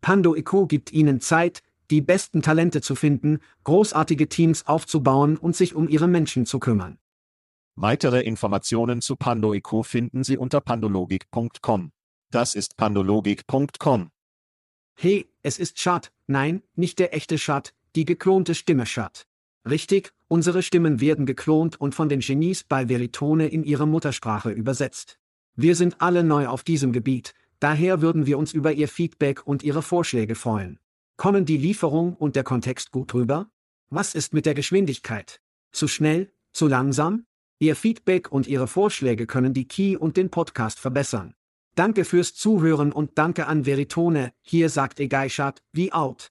Pando IQ gibt Ihnen Zeit, die besten Talente zu finden, großartige Teams aufzubauen und sich um Ihre Menschen zu kümmern. Weitere Informationen zu PandoIQ finden Sie unter pandologik.com. Das ist pandologik.com. Hey, es ist Schad, nein, nicht der echte Schad, die geklonte Stimme Schad. Richtig, unsere Stimmen werden geklont und von den Genies bei Veritone in ihre Muttersprache übersetzt. Wir sind alle neu auf diesem Gebiet, daher würden wir uns über Ihr Feedback und Ihre Vorschläge freuen. Kommen die Lieferung und der Kontext gut rüber? Was ist mit der Geschwindigkeit? Zu schnell? Zu langsam? Ihr Feedback und Ihre Vorschläge können die Key und den Podcast verbessern. Danke fürs Zuhören und danke an Veritone. Hier sagt Egeishat, wie out.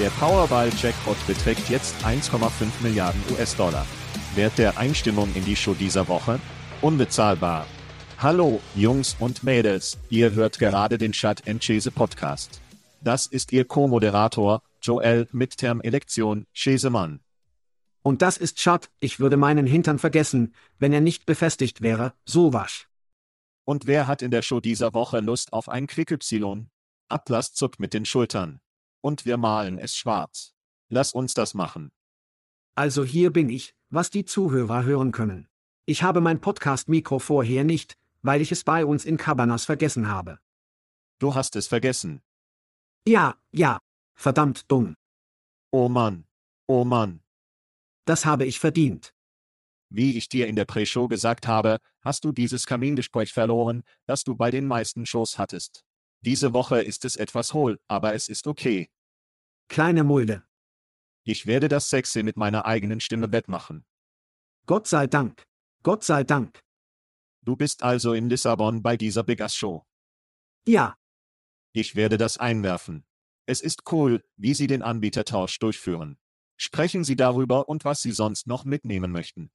der Powerball-Jackpot beträgt jetzt 1,5 Milliarden US-Dollar. Wert der Einstimmung in die Show dieser Woche? Unbezahlbar. Hallo, Jungs und Mädels, ihr hört gerade den Chat Chese Podcast. Das ist Ihr Co-Moderator, Joel mit Term-Elektion, Chesemann. Und das ist Chat, ich würde meinen Hintern vergessen, wenn er nicht befestigt wäre, so wasch. Und wer hat in der Show dieser Woche Lust auf ein Quick Y? Atlas zuckt mit den Schultern. Und wir malen es schwarz. Lass uns das machen. Also hier bin ich, was die Zuhörer hören können. Ich habe mein Podcast-Mikro vorher nicht, weil ich es bei uns in Cabanas vergessen habe. Du hast es vergessen. Ja, ja. Verdammt dumm. Oh Mann. Oh Mann. Das habe ich verdient. Wie ich dir in der Pre-Show gesagt habe, hast du dieses Kamingespräch verloren, das du bei den meisten Shows hattest. Diese Woche ist es etwas hohl, aber es ist okay. Kleine Mulde. Ich werde das Sexy mit meiner eigenen Stimme wettmachen. Gott sei Dank. Gott sei Dank. Du bist also in Lissabon bei dieser Big Ass Show. Ja. Ich werde das einwerfen. Es ist cool, wie Sie den Anbietertausch durchführen. Sprechen Sie darüber und was Sie sonst noch mitnehmen möchten.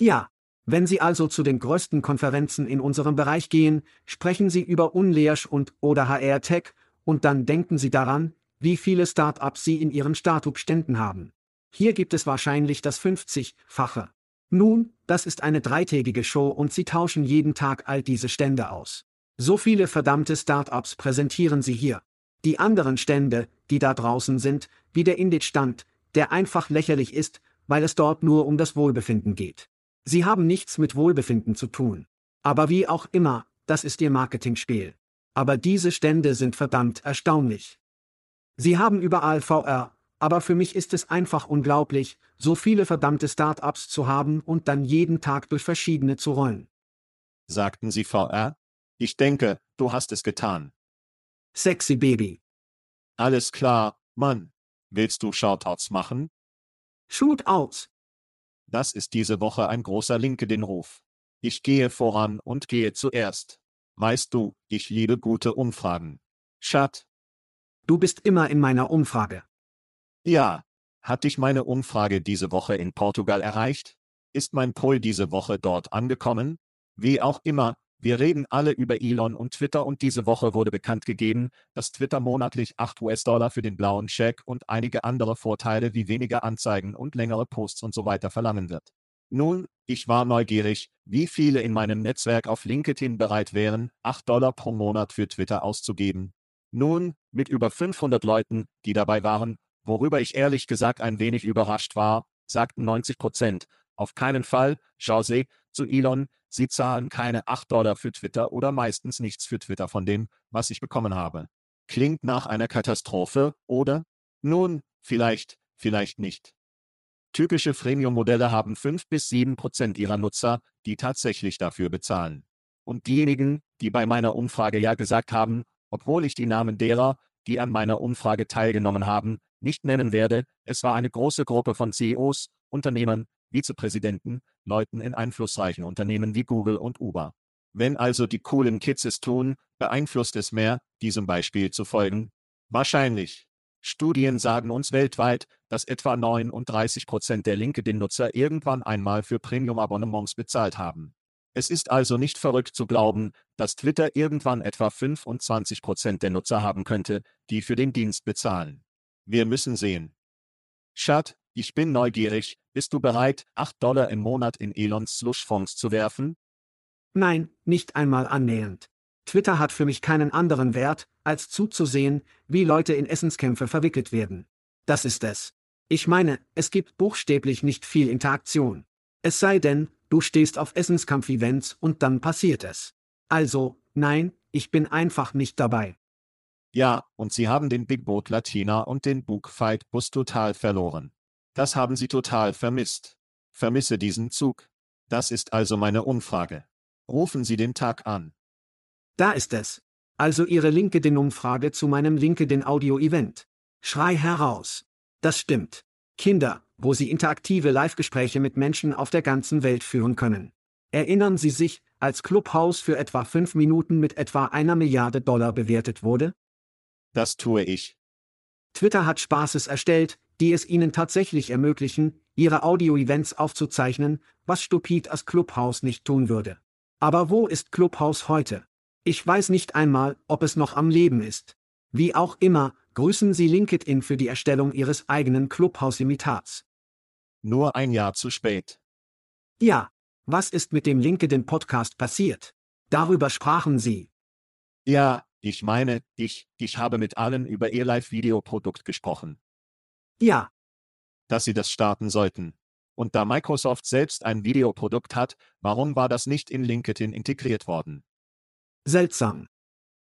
Ja. Wenn Sie also zu den größten Konferenzen in unserem Bereich gehen, sprechen Sie über Unleash und oder HR Tech und dann denken Sie daran, wie viele Start-ups Sie in Ihren Startup-Ständen haben. Hier gibt es wahrscheinlich das 50-fache. Nun, das ist eine dreitägige Show und Sie tauschen jeden Tag all diese Stände aus. So viele verdammte Start-ups präsentieren Sie hier. Die anderen Stände, die da draußen sind, wie der Indit-Stand, der einfach lächerlich ist, weil es dort nur um das Wohlbefinden geht. Sie haben nichts mit Wohlbefinden zu tun. Aber wie auch immer, das ist ihr Marketingspiel. Aber diese Stände sind verdammt erstaunlich. Sie haben überall VR, aber für mich ist es einfach unglaublich, so viele verdammte Start-ups zu haben und dann jeden Tag durch verschiedene zu rollen. Sagten Sie VR? Ich denke, du hast es getan. Sexy Baby. Alles klar, Mann. Willst du Shoutouts machen? Shootouts. Das ist diese Woche ein großer LinkedIn-Ruf. Ich gehe voran und gehe zuerst. Weißt du, ich liebe gute Umfragen. Schat. Du bist immer in meiner Umfrage. Ja. Hat dich meine Umfrage diese Woche in Portugal erreicht? Ist mein Poll diese Woche dort angekommen? Wie auch immer, wir reden alle über Elon und Twitter und diese Woche wurde bekannt gegeben, dass Twitter monatlich 8 US-Dollar für den blauen Scheck und einige andere Vorteile wie weniger Anzeigen und längere Posts und so weiter verlangen wird. Nun, ich war neugierig, wie viele in meinem Netzwerk auf LinkedIn bereit wären, 8 Dollar pro Monat für Twitter auszugeben. Nun, mit über 500 Leuten, die dabei waren, worüber ich ehrlich gesagt ein wenig überrascht war, sagten 90 Prozent, auf keinen Fall, Jose, zu Elon, sie zahlen keine 8 Dollar für Twitter oder meistens nichts für Twitter von dem, was ich bekommen habe. Klingt nach einer Katastrophe, oder? Nun, vielleicht, vielleicht nicht. Typische Freemium-Modelle haben 5 bis 7 Prozent ihrer Nutzer, die tatsächlich dafür bezahlen. Und diejenigen, die bei meiner Umfrage ja gesagt haben, obwohl ich die Namen derer, die an meiner Umfrage teilgenommen haben, nicht nennen werde, es war eine große Gruppe von CEOs, Unternehmern, Vizepräsidenten, Leuten in einflussreichen Unternehmen wie Google und Uber. Wenn also die coolen Kids es tun, beeinflusst es mehr, diesem Beispiel zu folgen? Wahrscheinlich. Studien sagen uns weltweit, dass etwa 39 Prozent der LinkedIn-Nutzer irgendwann einmal für Premium-Abonnements bezahlt haben. Es ist also nicht verrückt zu glauben, dass Twitter irgendwann etwa 25 Prozent der Nutzer haben könnte, die für den Dienst bezahlen. Wir müssen sehen. Schat, ich bin neugierig, bist du bereit, 8 Dollar im Monat in Elons Slushfonds zu werfen? Nein, nicht einmal annähernd. Twitter hat für mich keinen anderen Wert, als zuzusehen, wie Leute in Essenskämpfe verwickelt werden. Das ist es. Ich meine, es gibt buchstäblich nicht viel Interaktion. Es sei denn, du stehst auf Essenskampf-Events und dann passiert es. Also, nein, ich bin einfach nicht dabei. Ja, und sie haben den Big Boat Latina und den Bookfight Bus total verloren. Das haben sie total vermisst. Vermisse diesen Zug. Das ist also meine Umfrage. Rufen Sie den Tag an. Da ist es. Also Ihre LinkedIn-Umfrage zu meinem LinkedIn-Audio-Event. Schrei heraus. Das stimmt. Kinder, wo Sie interaktive Live-Gespräche mit Menschen auf der ganzen Welt führen können. Erinnern Sie sich, als Clubhouse für etwa fünf Minuten mit etwa einer Milliarde Dollar bewertet wurde? Das tue ich. Twitter hat Spaßes erstellt, die es Ihnen tatsächlich ermöglichen, Ihre Audio-Events aufzuzeichnen, was Stupid als Clubhouse nicht tun würde. Aber wo ist Clubhouse heute? Ich weiß nicht einmal, ob es noch am Leben ist. Wie auch immer, grüßen Sie LinkedIn für die Erstellung Ihres eigenen Clubhouse-Imitats. Nur ein Jahr zu spät. Ja, was ist mit dem LinkedIn-Podcast passiert? Darüber sprachen Sie. Ja, ich meine, ich, ich habe mit allen über Ihr Live-Video-Produkt gesprochen. Ja. Dass Sie das starten sollten. Und da Microsoft selbst ein Videoprodukt hat, warum war das nicht in LinkedIn integriert worden? Seltsam.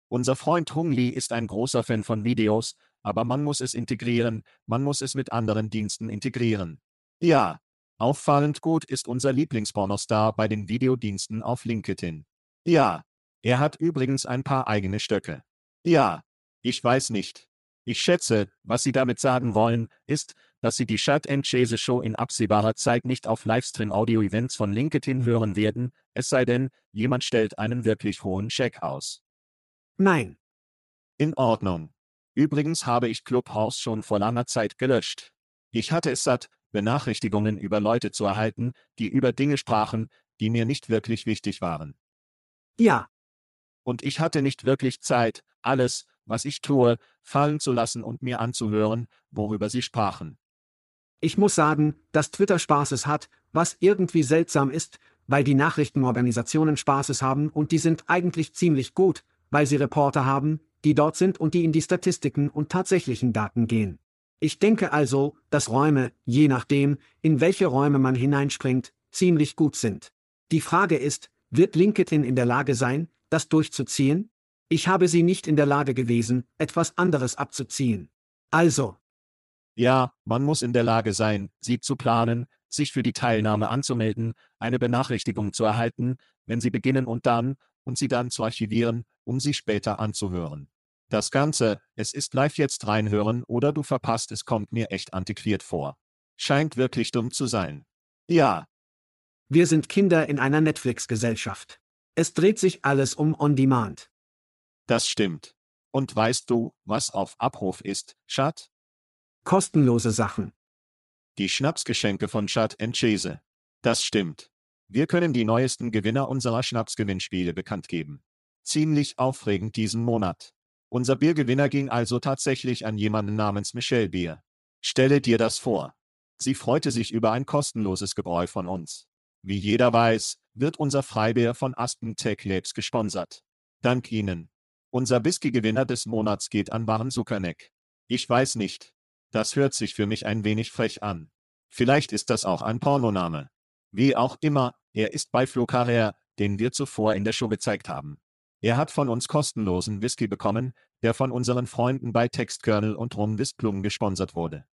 Unser Freund Hung Lee ist ein großer Fan von Videos, aber man muss es integrieren, man muss es mit anderen Diensten integrieren. Ja, auffallend gut ist unser Lieblingspornostar bei den Videodiensten auf LinkedIn. Ja, er hat übrigens ein paar eigene Stöcke. Ja, ich weiß nicht. Ich schätze, was Sie damit sagen wollen, ist, dass Sie die Chat and Chase Show in absehbarer Zeit nicht auf Livestream-Audio-Events von LinkedIn hören werden, es sei denn, jemand stellt einen wirklich hohen Check aus. Nein. In Ordnung. Übrigens habe ich Clubhouse schon vor langer Zeit gelöscht. Ich hatte es satt, Benachrichtigungen über Leute zu erhalten, die über Dinge sprachen, die mir nicht wirklich wichtig waren. Ja. Und ich hatte nicht wirklich Zeit, alles, was ich tue, fallen zu lassen und mir anzuhören, worüber sie sprachen. Ich muss sagen, dass Twitter Spaßes hat, was irgendwie seltsam ist, weil die Nachrichtenorganisationen Spaßes haben und die sind eigentlich ziemlich gut, weil sie Reporter haben, die dort sind und die in die Statistiken und tatsächlichen Daten gehen. Ich denke also, dass Räume, je nachdem, in welche Räume man hineinspringt, ziemlich gut sind. Die Frage ist, wird LinkedIn in der Lage sein, das durchzuziehen? Ich habe sie nicht in der Lage gewesen, etwas anderes abzuziehen. Also. Ja, man muss in der Lage sein, sie zu planen, sich für die Teilnahme anzumelden, eine Benachrichtigung zu erhalten, wenn sie beginnen und dann, und sie dann zu archivieren, um sie später anzuhören. Das Ganze, es ist live jetzt reinhören oder du verpasst es kommt mir echt antiquiert vor. Scheint wirklich dumm zu sein. Ja. Wir sind Kinder in einer Netflix-Gesellschaft. Es dreht sich alles um On-Demand. Das stimmt. Und weißt du, was auf Abruf ist, Schat? Kostenlose Sachen. Die Schnapsgeschenke von Chad Chase. Das stimmt. Wir können die neuesten Gewinner unserer Schnapsgewinnspiele bekannt geben. Ziemlich aufregend diesen Monat. Unser Biergewinner ging also tatsächlich an jemanden namens Michelle Bier. Stelle dir das vor. Sie freute sich über ein kostenloses Gebräu von uns. Wie jeder weiß, wird unser Freibier von Aspen Tech Labs gesponsert. Dank Ihnen. Unser Whisky-Gewinner des Monats geht an Barn Zuckerneck. Ich weiß nicht. Das hört sich für mich ein wenig frech an. Vielleicht ist das auch ein Pornoname. Wie auch immer, er ist bei Flo Carrère, den wir zuvor in der Show gezeigt haben. Er hat von uns kostenlosen Whisky bekommen, der von unseren Freunden bei Textkernel und Rum Wisplum gesponsert wurde.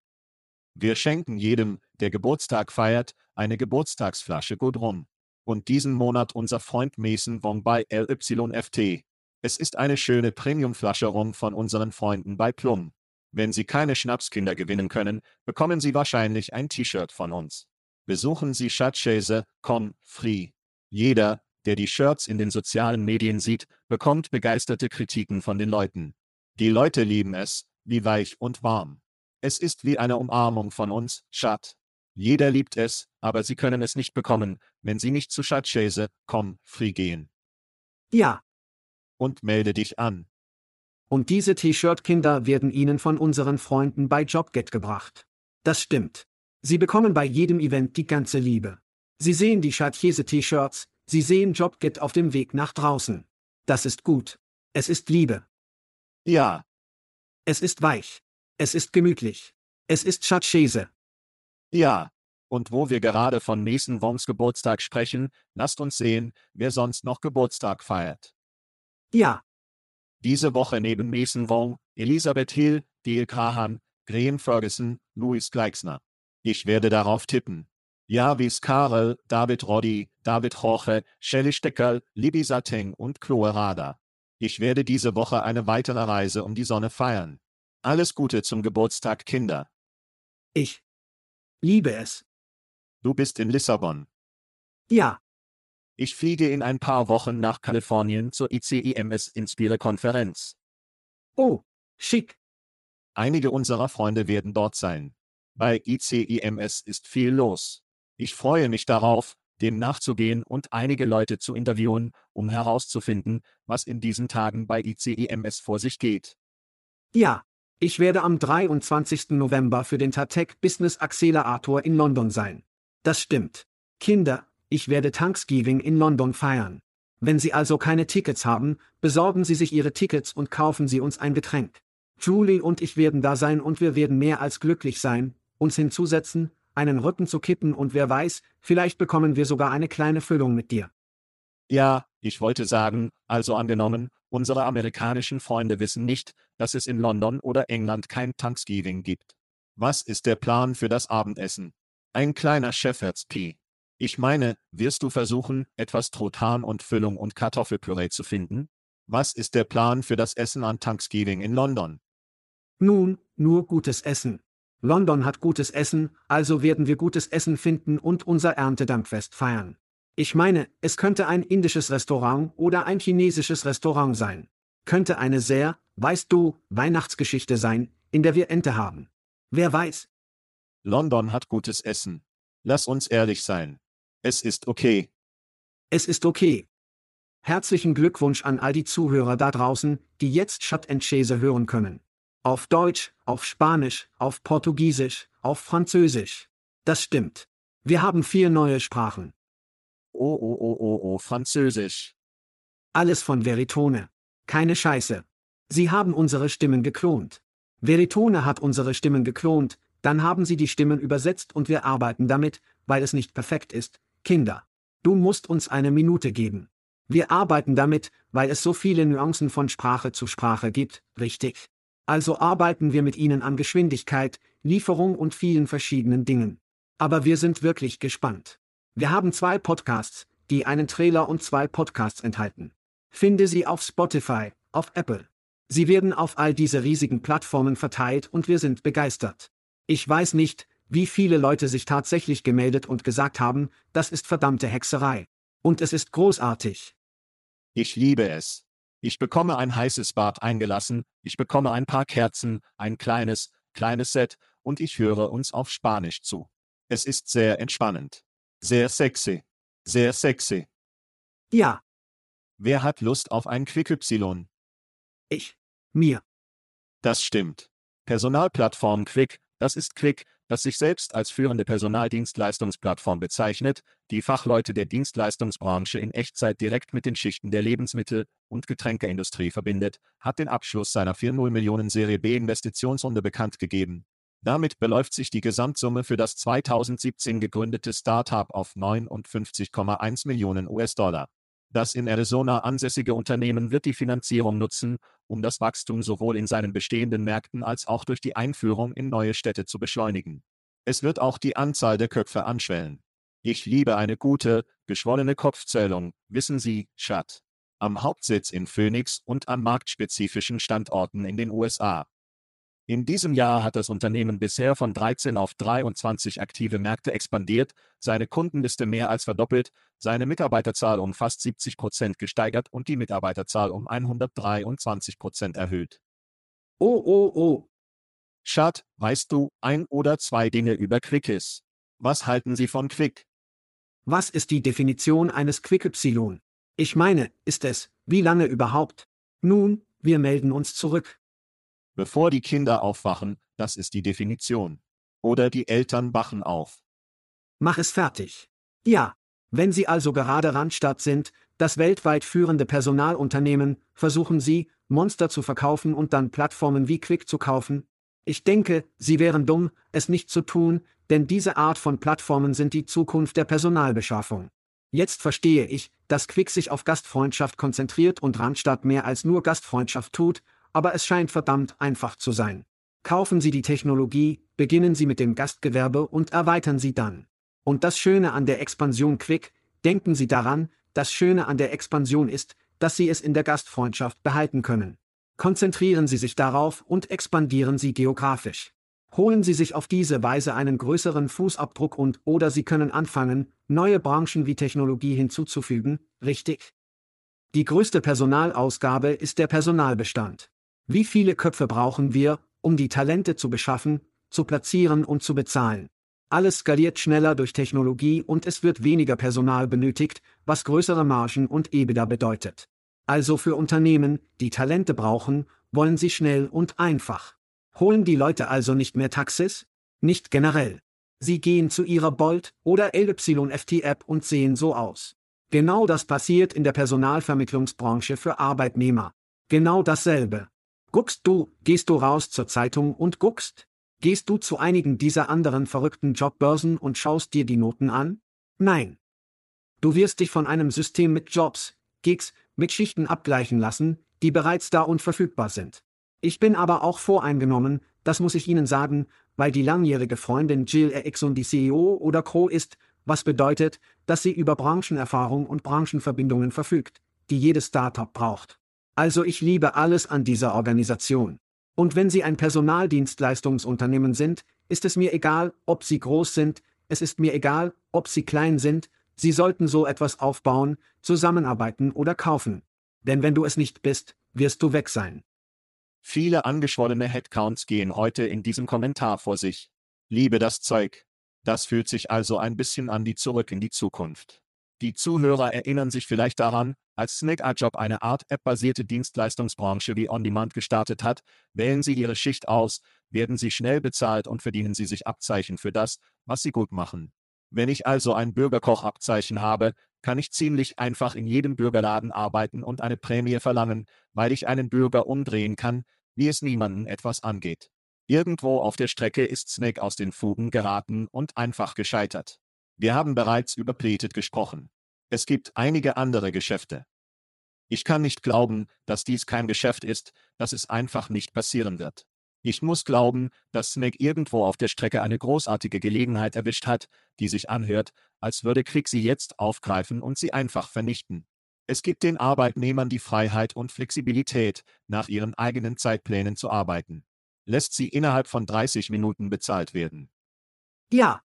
Wir schenken jedem, der Geburtstag feiert, eine Geburtstagsflasche Good Rum. Und diesen Monat unser Freund Mason Wong bei LYFT. Es ist eine schöne Premiumflasche Rum von unseren Freunden bei Plum. Wenn Sie keine Schnapskinder gewinnen können, bekommen Sie wahrscheinlich ein T-Shirt von uns. Besuchen Sie Schatzchase.com free. Jeder, der die Shirts in den sozialen Medien sieht, bekommt begeisterte Kritiken von den Leuten. Die Leute lieben es, wie weich und warm. Es ist wie eine Umarmung von uns, Schat. Jeder liebt es, aber sie können es nicht bekommen, wenn sie nicht zu Schatzchase.com free gehen. Ja. Und melde dich an. Und diese T-Shirt-Kinder werden Ihnen von unseren Freunden bei JobGet gebracht. Das stimmt. Sie bekommen bei jedem Event die ganze Liebe. Sie sehen die Schatzchese-T-Shirts, Sie sehen JobGet auf dem Weg nach draußen. Das ist gut. Es ist Liebe. Ja. Es ist weich. Es ist gemütlich. Es ist Schatzchese. Ja. Und wo wir gerade von Mason Wongs Geburtstag sprechen, lasst uns sehen, wer sonst noch Geburtstag feiert. Ja. Diese Woche neben Mason Wong, Elisabeth Hill, Dale Graham, Graham Ferguson, Louis Gleixner. Ich werde darauf tippen. Javis Karel, David Roddy, David Jorge, Shelley Steckerl, Libby Sateng und Chloe Rada. Ich werde diese Woche eine weitere Reise um die Sonne feiern. Alles Gute zum Geburtstag, Kinder. Ich liebe es. Du bist in Lissabon. Ja. Ich fliege in ein paar Wochen nach Kalifornien zur ICIMS Inspire Konferenz. Oh, schick. Einige unserer Freunde werden dort sein. Bei ICIMS ist viel los. Ich freue mich darauf, dem nachzugehen und einige Leute zu interviewen, um herauszufinden, was in diesen Tagen bei ICIMS vor sich geht. Ja, ich werde am 23. November für den Tatec Business Accelerator in London sein. Das stimmt. Kinder, ich werde Thanksgiving in London feiern. Wenn Sie also keine Tickets haben, besorgen Sie sich Ihre Tickets und kaufen Sie uns ein Getränk. Julie und ich werden da sein und wir werden mehr als glücklich sein, uns hinzusetzen, einen Rücken zu kippen und wer weiß, vielleicht bekommen wir sogar eine kleine Füllung mit dir. Ja, ich wollte sagen, also angenommen, unsere amerikanischen Freunde wissen nicht, dass es in London oder England kein Thanksgiving gibt. Was ist der Plan für das Abendessen? Ein kleiner Shepherd's Pie. Ich meine, wirst du versuchen, etwas Truthahn und Füllung und Kartoffelpüree zu finden? Was ist der Plan für das Essen an Thanksgiving in London? Nun, nur gutes Essen. London hat gutes Essen, also werden wir gutes Essen finden und unser Erntedankfest feiern. Ich meine, es könnte ein indisches Restaurant oder ein chinesisches Restaurant sein. Könnte eine sehr, weißt du, Weihnachtsgeschichte sein, in der wir Ente haben. Wer weiß? London hat gutes Essen. Lass uns ehrlich sein. Es ist okay. Es ist okay. Herzlichen Glückwunsch an all die Zuhörer da draußen, die jetzt Chat Chase hören können. Auf Deutsch, auf Spanisch, auf Portugiesisch, auf Französisch. Das stimmt. Wir haben vier neue Sprachen. Oh, oh, oh, oh, oh, Französisch. Alles von Veritone. Keine Scheiße. Sie haben unsere Stimmen geklont. Veritone hat unsere Stimmen geklont, dann haben sie die Stimmen übersetzt und wir arbeiten damit, weil es nicht perfekt ist. Kinder. Du musst uns eine Minute geben. Wir arbeiten damit, weil es so viele Nuancen von Sprache zu Sprache gibt, richtig? Also arbeiten wir mit ihnen an Geschwindigkeit, Lieferung und vielen verschiedenen Dingen. Aber wir sind wirklich gespannt. Wir haben zwei Podcasts, die einen Trailer und zwei Podcasts enthalten. Finde sie auf Spotify, auf Apple. Sie werden auf all diese riesigen Plattformen verteilt und wir sind begeistert. Ich weiß nicht, wie viele Leute sich tatsächlich gemeldet und gesagt haben, das ist verdammte Hexerei. Und es ist großartig. Ich liebe es. Ich bekomme ein heißes Bad eingelassen, ich bekomme ein paar Kerzen, ein kleines, kleines Set, und ich höre uns auf Spanisch zu. Es ist sehr entspannend. Sehr sexy. Sehr sexy. Ja. Wer hat Lust auf ein Quick Y? Ich. Mir. Das stimmt. Personalplattform Quick, Das ist Quick, das sich selbst als führende Personaldienstleistungsplattform bezeichnet, die Fachleute der Dienstleistungsbranche in Echtzeit direkt mit den Schichten der Lebensmittel- und Getränkeindustrie verbindet, hat den Abschluss seiner 4,0 Millionen Serie B Investitionsrunde bekannt gegeben. Damit beläuft sich die Gesamtsumme für das 2017 gegründete Startup auf 59,1 Millionen US-Dollar. Das in Arizona ansässige Unternehmen wird die Finanzierung nutzen, um das Wachstum sowohl in seinen bestehenden Märkten als auch durch die Einführung in neue Städte zu beschleunigen. Es wird auch die Anzahl der Köpfe anschwellen. Ich liebe eine gute, geschwollene Kopfzählung, wissen Sie, Schat. Am Hauptsitz in Phoenix und an marktspezifischen Standorten in den USA. In diesem Jahr hat das Unternehmen bisher von 13 auf 23 aktive Märkte expandiert, seine Kundenliste mehr als verdoppelt, seine Mitarbeiterzahl um fast 70 Prozent gesteigert und die Mitarbeiterzahl um 123 Prozent erhöht. Oh, oh, oh. Schad, weißt du ein oder zwei Dinge über Quickis? Was halten Sie von Quick? Was ist die Definition eines Quick Y? Ich meine, ist es, wie lange überhaupt? Nun, wir melden uns zurück bevor die Kinder aufwachen, das ist die Definition. Oder die Eltern wachen auf. Mach es fertig. Ja, wenn Sie also gerade Randstadt sind, das weltweit führende Personalunternehmen, versuchen Sie, Monster zu verkaufen und dann Plattformen wie Quick zu kaufen? Ich denke, Sie wären dumm, es nicht zu tun, denn diese Art von Plattformen sind die Zukunft der Personalbeschaffung. Jetzt verstehe ich, dass Quick sich auf Gastfreundschaft konzentriert und Randstadt mehr als nur Gastfreundschaft tut, aber es scheint verdammt einfach zu sein. Kaufen Sie die Technologie, beginnen Sie mit dem Gastgewerbe und erweitern Sie dann. Und das Schöne an der Expansion Quick, denken Sie daran, das Schöne an der Expansion ist, dass Sie es in der Gastfreundschaft behalten können. Konzentrieren Sie sich darauf und expandieren Sie geografisch. Holen Sie sich auf diese Weise einen größeren Fußabdruck und oder Sie können anfangen, neue Branchen wie Technologie hinzuzufügen, richtig? Die größte Personalausgabe ist der Personalbestand. Wie viele Köpfe brauchen wir, um die Talente zu beschaffen, zu platzieren und zu bezahlen? Alles skaliert schneller durch Technologie und es wird weniger Personal benötigt, was größere Margen und EBITDA bedeutet. Also für Unternehmen, die Talente brauchen, wollen sie schnell und einfach. Holen die Leute also nicht mehr Taxis? Nicht generell. Sie gehen zu ihrer Bolt oder LYFT-App und sehen so aus. Genau das passiert in der Personalvermittlungsbranche für Arbeitnehmer. Genau dasselbe. Guckst du, gehst du raus zur Zeitung und guckst? Gehst du zu einigen dieser anderen verrückten Jobbörsen und schaust dir die Noten an? Nein. Du wirst dich von einem System mit Jobs, Gigs, mit Schichten abgleichen lassen, die bereits da und verfügbar sind. Ich bin aber auch voreingenommen, das muss ich Ihnen sagen, weil die langjährige Freundin Jill Erickson die CEO oder Co. ist, was bedeutet, dass sie über Branchenerfahrung und Branchenverbindungen verfügt, die jedes Startup braucht. Also ich liebe alles an dieser Organisation. Und wenn Sie ein Personaldienstleistungsunternehmen sind, ist es mir egal, ob Sie groß sind, es ist mir egal, ob Sie klein sind, Sie sollten so etwas aufbauen, zusammenarbeiten oder kaufen. Denn wenn du es nicht bist, wirst du weg sein. Viele angeschwollene Headcounts gehen heute in diesem Kommentar vor sich. Liebe das Zeug. Das fühlt sich also ein bisschen an die zurück in die Zukunft. Die Zuhörer erinnern sich vielleicht daran, als SnakeAjob eine Art App-basierte Dienstleistungsbranche wie On-Demand gestartet hat, wählen Sie Ihre Schicht aus, werden Sie schnell bezahlt und verdienen Sie sich Abzeichen für das, was Sie gut machen. Wenn ich also ein Bürgerkoch-Abzeichen habe, kann ich ziemlich einfach in jedem Bürgerladen arbeiten und eine Prämie verlangen, weil ich einen Bürger umdrehen kann, wie es niemanden etwas angeht. Irgendwo auf der Strecke ist Snake aus den Fugen geraten und einfach gescheitert. Wir haben bereits über Pleated gesprochen. Es gibt einige andere Geschäfte. Ich kann nicht glauben, dass dies kein Geschäft ist, dass es einfach nicht passieren wird. Ich muss glauben, dass Snake irgendwo auf der Strecke eine großartige Gelegenheit erwischt hat, die sich anhört, als würde Quick sie jetzt aufgreifen und sie einfach vernichten. Es gibt den Arbeitnehmern die Freiheit und Flexibilität, nach ihren eigenen Zeitplänen zu arbeiten. Lässt sie innerhalb von 30 Minuten bezahlt werden. Ja,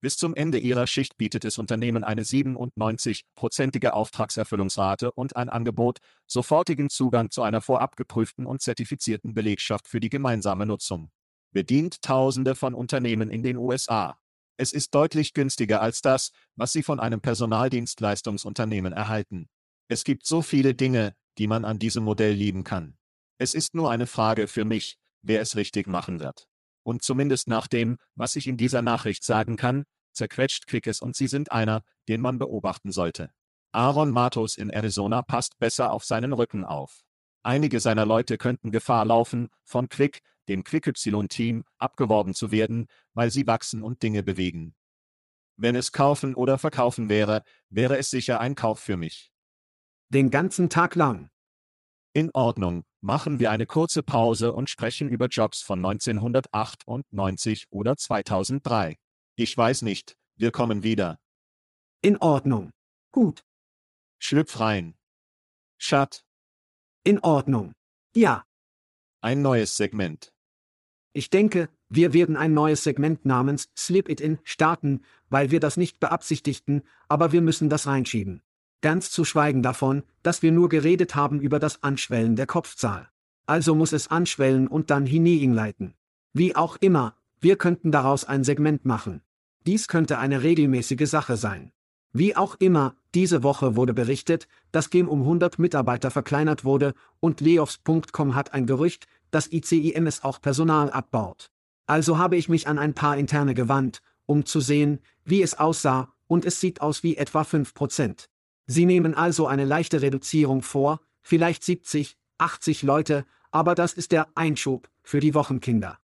bis zum Ende ihrer Schicht bietet das Unternehmen eine 97-prozentige Auftragserfüllungsrate und ein Angebot, sofortigen Zugang zu einer vorab geprüften und zertifizierten Belegschaft für die gemeinsame Nutzung. Bedient Tausende von Unternehmen in den USA. Es ist deutlich günstiger als das, was sie von einem Personaldienstleistungsunternehmen erhalten. Es gibt so viele Dinge, die man an diesem Modell lieben kann. Es ist nur eine Frage für mich, wer es richtig machen wird. Und zumindest nach dem, was ich in dieser Nachricht sagen kann, zerquetscht Quick es und sie sind einer, den man beobachten sollte. Aaron Matos in Arizona passt besser auf seinen Rücken auf. Einige seiner Leute könnten Gefahr laufen, von Quick, dem Quick-Y-Team, abgeworben zu werden, weil sie wachsen und Dinge bewegen. Wenn es kaufen oder verkaufen wäre, wäre es sicher ein Kauf für mich. Den ganzen Tag lang. In Ordnung, machen wir eine kurze Pause und sprechen über Jobs von 1998 oder 2003. Ich weiß nicht, wir kommen wieder. In Ordnung. Gut. Schlüpf rein. Schat. In Ordnung. Ja. Ein neues Segment. Ich denke, wir werden ein neues Segment namens Slip It In starten, weil wir das nicht beabsichtigten, aber wir müssen das reinschieben. Ganz zu schweigen davon, dass wir nur geredet haben über das Anschwellen der Kopfzahl. Also muss es anschwellen und dann hineinleiten. Wie auch immer, wir könnten daraus ein Segment machen. Dies könnte eine regelmäßige Sache sein. Wie auch immer, diese Woche wurde berichtet, dass Game um 100 Mitarbeiter verkleinert wurde und Layoffs.com hat ein Gerücht, dass ICIMS auch Personal abbaut. Also habe ich mich an ein paar interne gewandt, um zu sehen, wie es aussah, und es sieht aus wie etwa 5%. Sie nehmen also eine leichte Reduzierung vor, vielleicht 70, 80 Leute, aber das ist der Einschub für die Wochenkinder.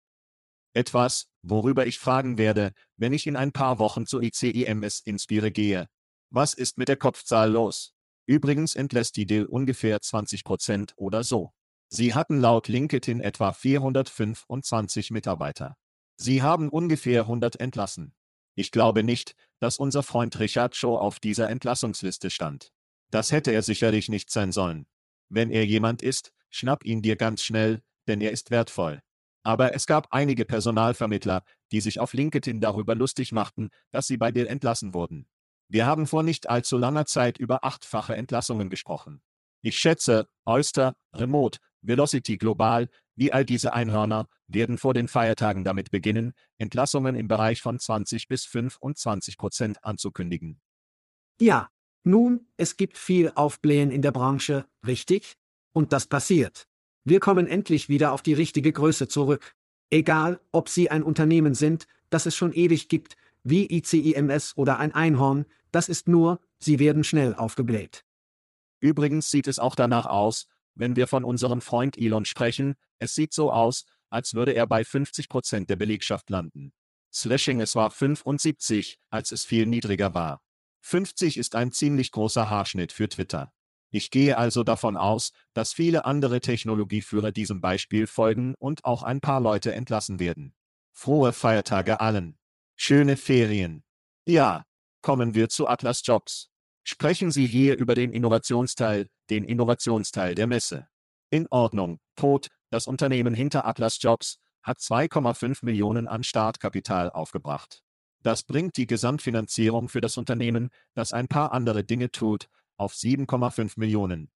Etwas, worüber ich fragen werde, wenn ich in ein paar Wochen zu ICIMS Inspire gehe. Was ist mit der Kopfzahl los? Übrigens entlässt die Deal ungefähr 20% oder so. Sie hatten laut LinkedIn etwa 425 Mitarbeiter. Sie haben ungefähr 100 entlassen. Ich glaube nicht, dass unser Freund Richard Shaw auf dieser Entlassungsliste stand. Das hätte er sicherlich nicht sein sollen. Wenn er jemand ist, schnapp ihn dir ganz schnell, denn er ist wertvoll. Aber es gab einige Personalvermittler, die sich auf LinkedIn darüber lustig machten, dass sie bei dir entlassen wurden. Wir haben vor nicht allzu langer Zeit über achtfache Entlassungen gesprochen. Ich schätze, Oyster, Remote, Velocity Global, wie all diese Einhörner, werden vor den Feiertagen damit beginnen, Entlassungen im Bereich von 20 bis 25 Prozent anzukündigen. Ja, nun, es gibt viel Aufblähen in der Branche, richtig? Und das passiert. Wir kommen endlich wieder auf die richtige Größe zurück. Egal, ob Sie ein Unternehmen sind, das es schon ewig gibt, wie ICIMS oder ein Einhorn, das ist nur, Sie werden schnell aufgebläht. Übrigens sieht es auch danach aus, wenn wir von unserem Freund Elon sprechen, es sieht so aus, als würde er bei 50 Prozent der Belegschaft landen. Slashing es war 75, als es viel niedriger war. 50 ist ein ziemlich großer Haarschnitt für Twitter. Ich gehe also davon aus, dass viele andere Technologieführer diesem Beispiel folgen und auch ein paar Leute entlassen werden. Frohe Feiertage allen. Schöne Ferien. Ja, kommen wir zu Atlas Jobs. Sprechen Sie hier über den Innovationsteil, den Innovationsteil der Messe. In Ordnung, Tod, das Unternehmen hinter Atlas Jobs, hat 2,5 Millionen an Startkapital aufgebracht. Das bringt die Gesamtfinanzierung für das Unternehmen, das ein paar andere Dinge tut, auf 7,5 Millionen.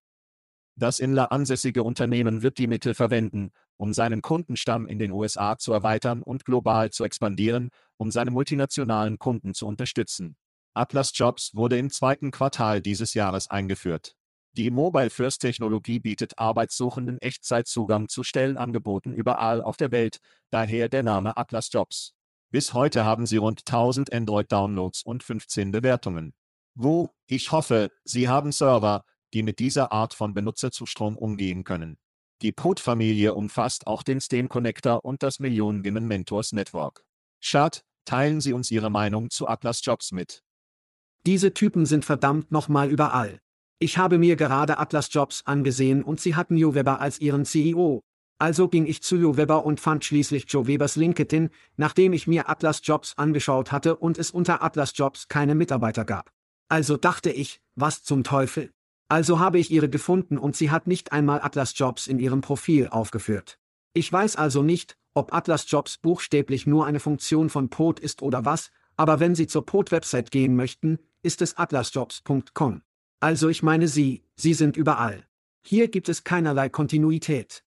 Das in La ansässige Unternehmen wird die Mittel verwenden, um seinen Kundenstamm in den USA zu erweitern und global zu expandieren, um seine multinationalen Kunden zu unterstützen. Atlas Jobs wurde im zweiten Quartal dieses Jahres eingeführt. Die Mobile First Technologie bietet Arbeitssuchenden Echtzeitzugang zu Stellenangeboten überall auf der Welt, daher der Name Atlas Jobs. Bis heute haben sie rund 1000 Android-Downloads und 15 Bewertungen. Wo, ich hoffe, Sie haben Server, die mit dieser Art von Benutzerzustrom umgehen können. Die Pod-Familie umfasst auch den Steam Connector und das Millionen Mentors Network. Schad, teilen Sie uns Ihre Meinung zu Atlas Jobs mit. Diese Typen sind verdammt nochmal überall. Ich habe mir gerade Atlas Jobs angesehen und sie hatten Joe Weber als ihren CEO. Also ging ich zu Joe Weber und fand schließlich Joe Webers LinkedIn, nachdem ich mir Atlas Jobs angeschaut hatte und es unter Atlas Jobs keine Mitarbeiter gab. Also dachte ich, was zum Teufel? Also habe ich ihre gefunden und sie hat nicht einmal Atlas Jobs in ihrem Profil aufgeführt. Ich weiß also nicht, ob Atlas Jobs buchstäblich nur eine Funktion von Pod ist oder was, aber wenn Sie zur Pod-Website gehen möchten, ist es atlasjobs.com. Also ich meine Sie, Sie sind überall. Hier gibt es keinerlei Kontinuität.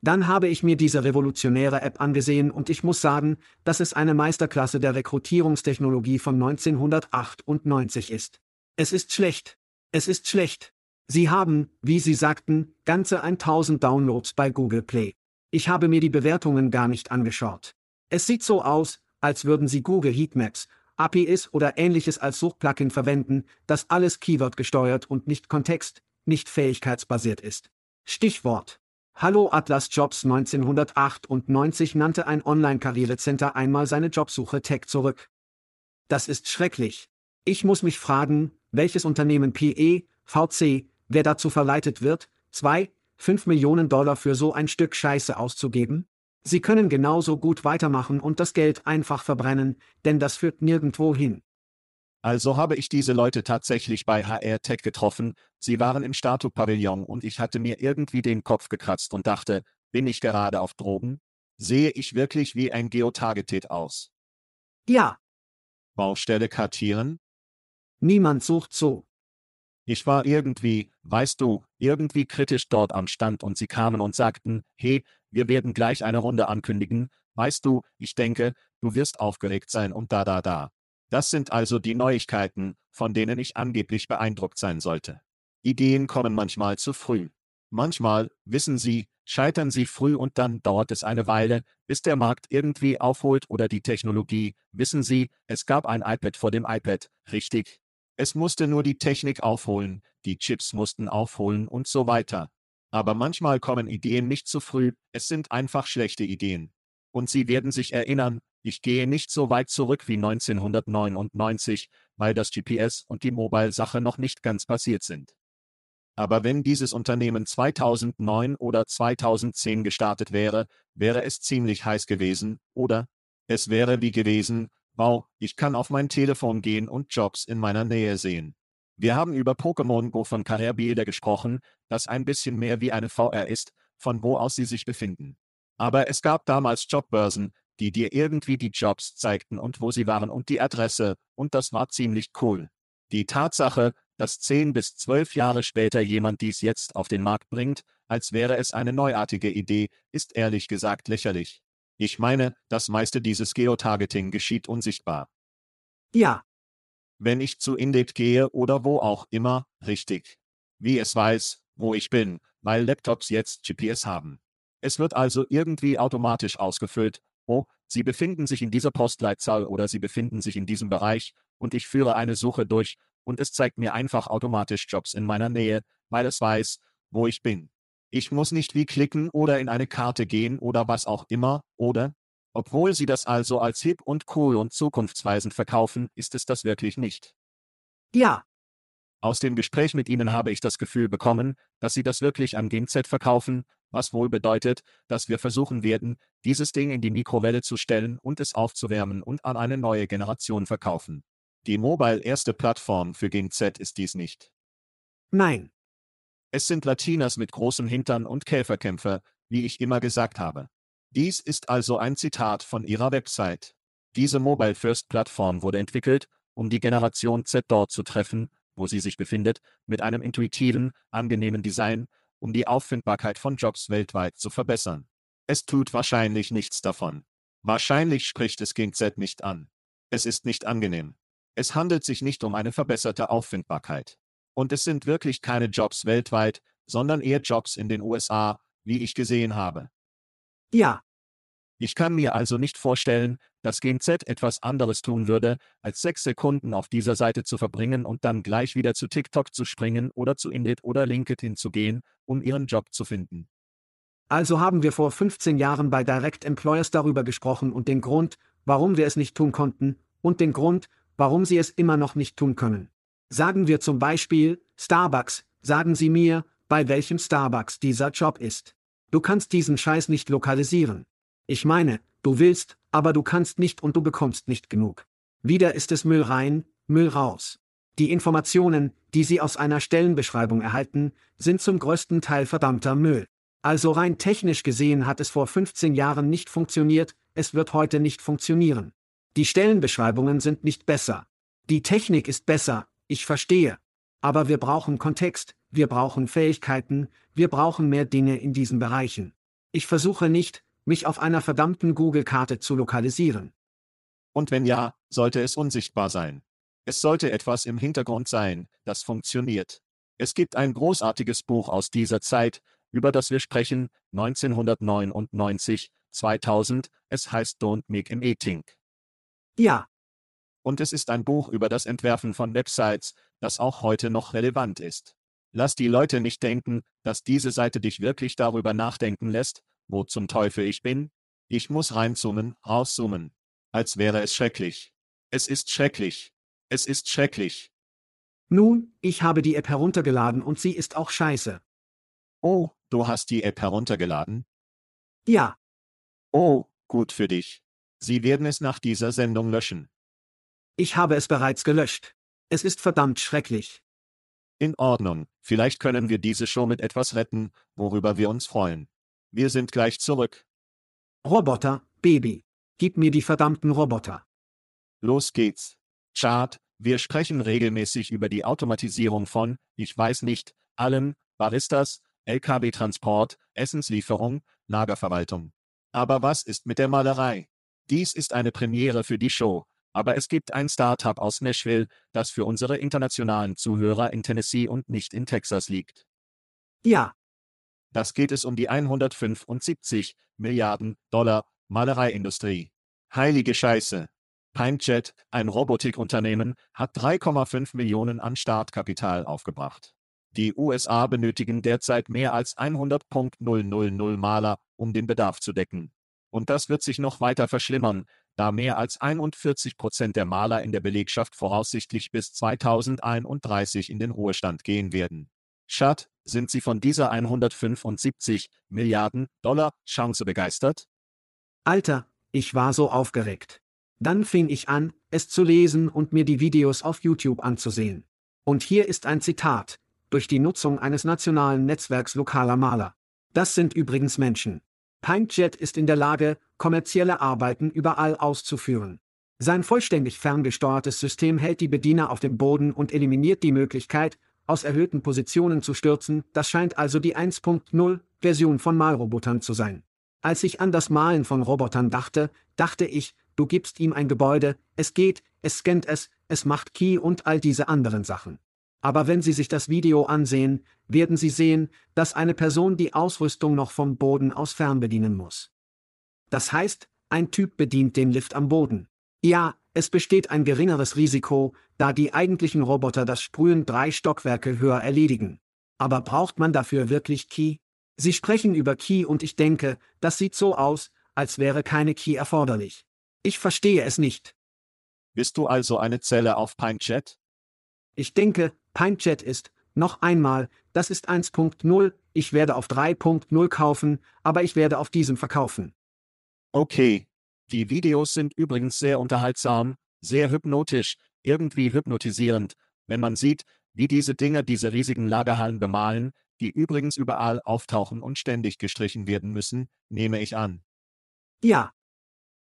Dann habe ich mir diese revolutionäre App angesehen und ich muss sagen, dass es eine Meisterklasse der Rekrutierungstechnologie von 1998 ist. Es ist schlecht. Es ist schlecht. Sie haben, wie Sie sagten, ganze 1000 Downloads bei Google Play. Ich habe mir die Bewertungen gar nicht angeschaut. Es sieht so aus, als würden Sie Google Heatmaps, APIs oder ähnliches als Suchplugin verwenden, das alles Keyword gesteuert und nicht kontext, nicht fähigkeitsbasiert ist. Stichwort. Hallo Atlas Jobs 1998 nannte ein Online-Karrierecenter einmal seine Jobsuche Tech zurück. Das ist schrecklich. Ich muss mich fragen, welches Unternehmen PE, VC, wer dazu verleitet wird, zwei, fünf Millionen Dollar für so ein Stück Scheiße auszugeben? Sie können genauso gut weitermachen und das Geld einfach verbrennen, denn das führt nirgendwo hin. Also habe ich diese Leute tatsächlich bei HR Tech getroffen, sie waren im Statu-Pavillon und ich hatte mir irgendwie den Kopf gekratzt und dachte, bin ich gerade auf Drogen? Sehe ich wirklich wie ein Geotargeted aus? Ja. Baustelle kartieren? Niemand sucht so. Ich war irgendwie, weißt du, irgendwie kritisch dort am Stand und sie kamen und sagten, hey, wir werden gleich eine Runde ankündigen, weißt du, ich denke, du wirst aufgeregt sein und da da da. Das sind also die Neuigkeiten, von denen ich angeblich beeindruckt sein sollte. Ideen kommen manchmal zu früh. Manchmal, wissen Sie, scheitern sie früh und dann dauert es eine Weile, bis der Markt irgendwie aufholt oder die Technologie, wissen Sie, es gab ein iPad vor dem iPad, richtig, es musste nur die Technik aufholen, die Chips mussten aufholen und so weiter. Aber manchmal kommen Ideen nicht zu früh, es sind einfach schlechte Ideen. Und Sie werden sich erinnern, ich gehe nicht so weit zurück wie 1999, weil das GPS und die Mobile-Sache noch nicht ganz passiert sind. Aber wenn dieses Unternehmen 2009 oder 2010 gestartet wäre, wäre es ziemlich heiß gewesen, oder? Es wäre wie gewesen, Wow, ich kann auf mein Telefon gehen und Jobs in meiner Nähe sehen. Wir haben über Pokémon Go von Karrierebilder gesprochen, das ein bisschen mehr wie eine VR ist, von wo aus sie sich befinden. Aber es gab damals Jobbörsen, die dir irgendwie die Jobs zeigten und wo sie waren und die Adresse, und das war ziemlich cool. Die Tatsache, dass zehn bis zwölf Jahre später jemand dies jetzt auf den Markt bringt, als wäre es eine neuartige Idee, ist ehrlich gesagt lächerlich. Ich meine, das meiste dieses Geotargeting geschieht unsichtbar. Ja. Wenn ich zu Indeed gehe oder wo auch immer, richtig. Wie es weiß, wo ich bin, weil Laptops jetzt GPS haben. Es wird also irgendwie automatisch ausgefüllt, oh, Sie befinden sich in dieser Postleitzahl oder Sie befinden sich in diesem Bereich, und ich führe eine Suche durch, und es zeigt mir einfach automatisch Jobs in meiner Nähe, weil es weiß, wo ich bin. Ich muss nicht wie klicken oder in eine Karte gehen oder was auch immer, oder? Obwohl sie das also als hip und cool und zukunftsweisend verkaufen, ist es das wirklich nicht. Ja. Aus dem Gespräch mit ihnen habe ich das Gefühl bekommen, dass sie das wirklich am GZ verkaufen, was wohl bedeutet, dass wir versuchen werden, dieses Ding in die Mikrowelle zu stellen und es aufzuwärmen und an eine neue Generation verkaufen. Die Mobile erste Plattform für GZ ist dies nicht. Nein. Es sind Latinas mit großem Hintern und Käferkämpfer, wie ich immer gesagt habe. Dies ist also ein Zitat von ihrer Website. Diese Mobile First Plattform wurde entwickelt, um die Generation Z dort zu treffen, wo sie sich befindet, mit einem intuitiven, angenehmen Design, um die Auffindbarkeit von Jobs weltweit zu verbessern. Es tut wahrscheinlich nichts davon. Wahrscheinlich spricht es Gen Z nicht an. Es ist nicht angenehm. Es handelt sich nicht um eine verbesserte Auffindbarkeit. Und es sind wirklich keine Jobs weltweit, sondern eher Jobs in den USA, wie ich gesehen habe. Ja. Ich kann mir also nicht vorstellen, dass GenZ etwas anderes tun würde, als sechs Sekunden auf dieser Seite zu verbringen und dann gleich wieder zu TikTok zu springen oder zu Indeed oder LinkedIn zu gehen, um ihren Job zu finden. Also haben wir vor 15 Jahren bei Direct Employers darüber gesprochen und den Grund, warum wir es nicht tun konnten, und den Grund, warum sie es immer noch nicht tun können. Sagen wir zum Beispiel, Starbucks, sagen Sie mir, bei welchem Starbucks dieser Job ist. Du kannst diesen Scheiß nicht lokalisieren. Ich meine, du willst, aber du kannst nicht und du bekommst nicht genug. Wieder ist es Müll rein, Müll raus. Die Informationen, die Sie aus einer Stellenbeschreibung erhalten, sind zum größten Teil verdammter Müll. Also rein technisch gesehen hat es vor 15 Jahren nicht funktioniert, es wird heute nicht funktionieren. Die Stellenbeschreibungen sind nicht besser. Die Technik ist besser, ich verstehe. Aber wir brauchen Kontext, wir brauchen Fähigkeiten, wir brauchen mehr Dinge in diesen Bereichen. Ich versuche nicht, mich auf einer verdammten Google-Karte zu lokalisieren. Und wenn ja, sollte es unsichtbar sein. Es sollte etwas im Hintergrund sein, das funktioniert. Es gibt ein großartiges Buch aus dieser Zeit, über das wir sprechen, 1999, 2000, es heißt Don't Make a Meeting. Ja, Und es ist ein Buch über das Entwerfen von Websites, das auch heute noch relevant ist. Lass die Leute nicht denken, dass diese Seite dich wirklich darüber nachdenken lässt, wo zum Teufel ich bin. Ich muss reinzoomen, rauszoomen. Als wäre es schrecklich. Es ist schrecklich. Es ist schrecklich. nun, ich habe die App heruntergeladen und sie ist auch scheiße. Oh, du hast die App heruntergeladen? Ja, Oh, gut für dich. Sie werden es nach dieser Sendung löschen. Ich habe es bereits gelöscht. Es ist verdammt schrecklich. In Ordnung, vielleicht können wir diese Show mit etwas retten, worüber wir uns freuen. Wir sind gleich zurück. Roboter, Baby. Gib mir die verdammten Roboter. Los geht's. Chart, wir sprechen regelmäßig über die Automatisierung von, ich weiß nicht, allem, Baristas, LKW-Transport, Essenslieferung, Lagerverwaltung. Aber was ist mit der Malerei? Dies ist eine Premiere für die Show, aber es gibt ein Startup aus Nashville, das für unsere internationalen Zuhörer in Tennessee und nicht in Texas liegt. Ja, Das geht es um die 175 Milliarden Dollar Malereiindustrie. Heilige Scheiße. PineJet, ein Robotikunternehmen, hat 3,5 Millionen an Startkapital aufgebracht. Die USA benötigen derzeit mehr als 100.000 Maler, um den Bedarf zu decken. Und das wird sich noch weiter verschlimmern, da mehr als 41 Prozent der Maler in der Belegschaft voraussichtlich bis 2031 in den Ruhestand gehen werden. Schad, sind Sie von dieser 175 Milliarden Dollar Chance begeistert? Alter, ich war so aufgeregt. Dann fing ich an, es zu lesen und mir die Videos auf YouTube anzusehen. Und hier ist ein Zitat. Durch die Nutzung eines nationalen Netzwerks lokaler Maler. Das sind übrigens Menschen. PineJet ist in der Lage, kommerzielle Arbeiten überall auszuführen. Sein vollständig ferngesteuertes System hält die Bediener auf dem Boden und eliminiert die Möglichkeit, aus erhöhten Positionen zu stürzen, das scheint also die 1.0 Version von Malrobotern zu sein. Als ich an das Malen von Robotern dachte, dachte ich, du gibst ihm ein Gebäude, es geht, es scannt es, es macht Key und all diese anderen Sachen. Aber wenn Sie sich das Video ansehen, werden Sie sehen, dass eine Person die Ausrüstung noch vom Boden aus fernbedienen muss. Das heißt, ein Typ bedient den Lift am Boden. Ja, es besteht ein geringeres Risiko, da die eigentlichen Roboter das Sprühen drei Stockwerke höher erledigen. Aber braucht man dafür wirklich Key? Sie sprechen über Key und ich denke, das sieht so aus, als wäre keine Key erforderlich. Ich verstehe es nicht. Bist du also eine Zelle auf PineJet? Ich denke, PineJet ist, noch einmal, das ist 1.0, ich werde auf 3.0 kaufen, aber ich werde auf diesem verkaufen. Okay. Die Videos sind übrigens sehr unterhaltsam, sehr hypnotisch, irgendwie hypnotisierend, wenn man sieht, wie diese Dinger diese riesigen Lagerhallen bemalen, die übrigens überall auftauchen und ständig gestrichen werden müssen, nehme ich an. Ja,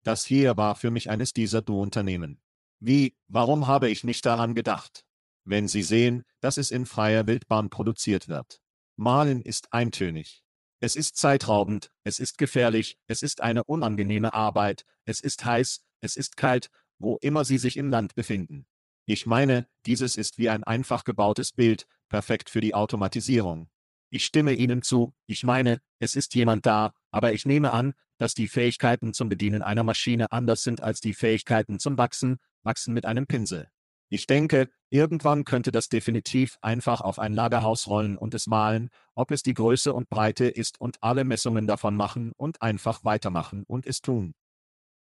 Das hier war für mich eines dieser Du-Unternehmen. Wie, warum habe ich nicht daran gedacht? Wenn Sie sehen, dass es in freier Wildbahn produziert wird. Malen ist eintönig. Es ist zeitraubend, es ist gefährlich, es ist eine unangenehme Arbeit, es ist heiß, es ist kalt, wo immer Sie sich im Land befinden. Ich meine, dieses ist wie ein einfach gebautes Bild, perfekt für die Automatisierung. Ich stimme Ihnen zu, ich meine, es ist jemand da, aber ich nehme an, dass die Fähigkeiten zum Bedienen einer Maschine anders sind als die Fähigkeiten zum Wachsen, Wachsen mit einem Pinsel. Ich denke, irgendwann könnte das definitiv einfach auf ein Lagerhaus rollen und es malen, ob es die Größe und Breite ist und alle Messungen davon machen und einfach weitermachen und es tun.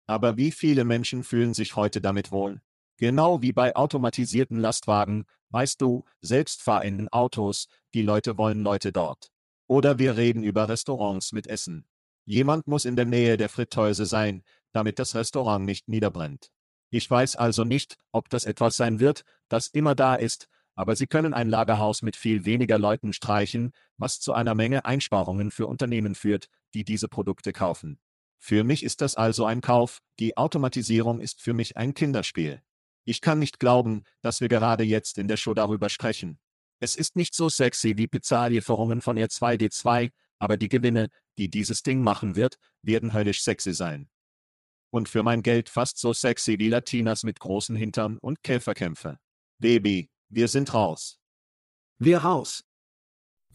Aber wie viele Menschen fühlen sich heute damit wohl? Genau wie bei automatisierten Lastwagen, weißt du, selbstfahrenden Autos, die Leute wollen Leute dort. Oder wir reden über Restaurants mit Essen. Jemand muss in der Nähe der Fritteuse sein, damit das Restaurant nicht niederbrennt. Ich weiß also nicht, ob das etwas sein wird, das immer da ist, aber Sie können ein Lagerhaus mit viel weniger Leuten streichen, was zu einer Menge Einsparungen für Unternehmen führt, die diese Produkte kaufen. Für mich ist das also ein Kauf, die Automatisierung ist für mich ein Kinderspiel. Ich kann nicht glauben, dass wir gerade jetzt in der Show darüber sprechen. Es ist nicht so sexy wie Pizzalieferungen von R2D2, aber die Gewinne, die dieses Ding machen wird, werden höllisch sexy sein. Und für mein Geld fast so sexy wie Latinas mit großen Hintern und Käferkämpfe. Baby, wir sind raus. wir raus.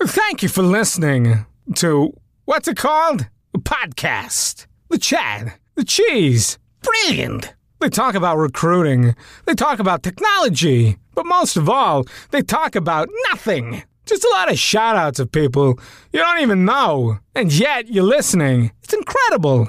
Thank you for listening to what's it called? A podcast. the Chad, the Cheese. Brilliant. They talk about recruiting. They talk about technology. But most of all, they talk about nothing. Just a lot of shout outs of people you don't even know. And yet you're listening. It's incredible.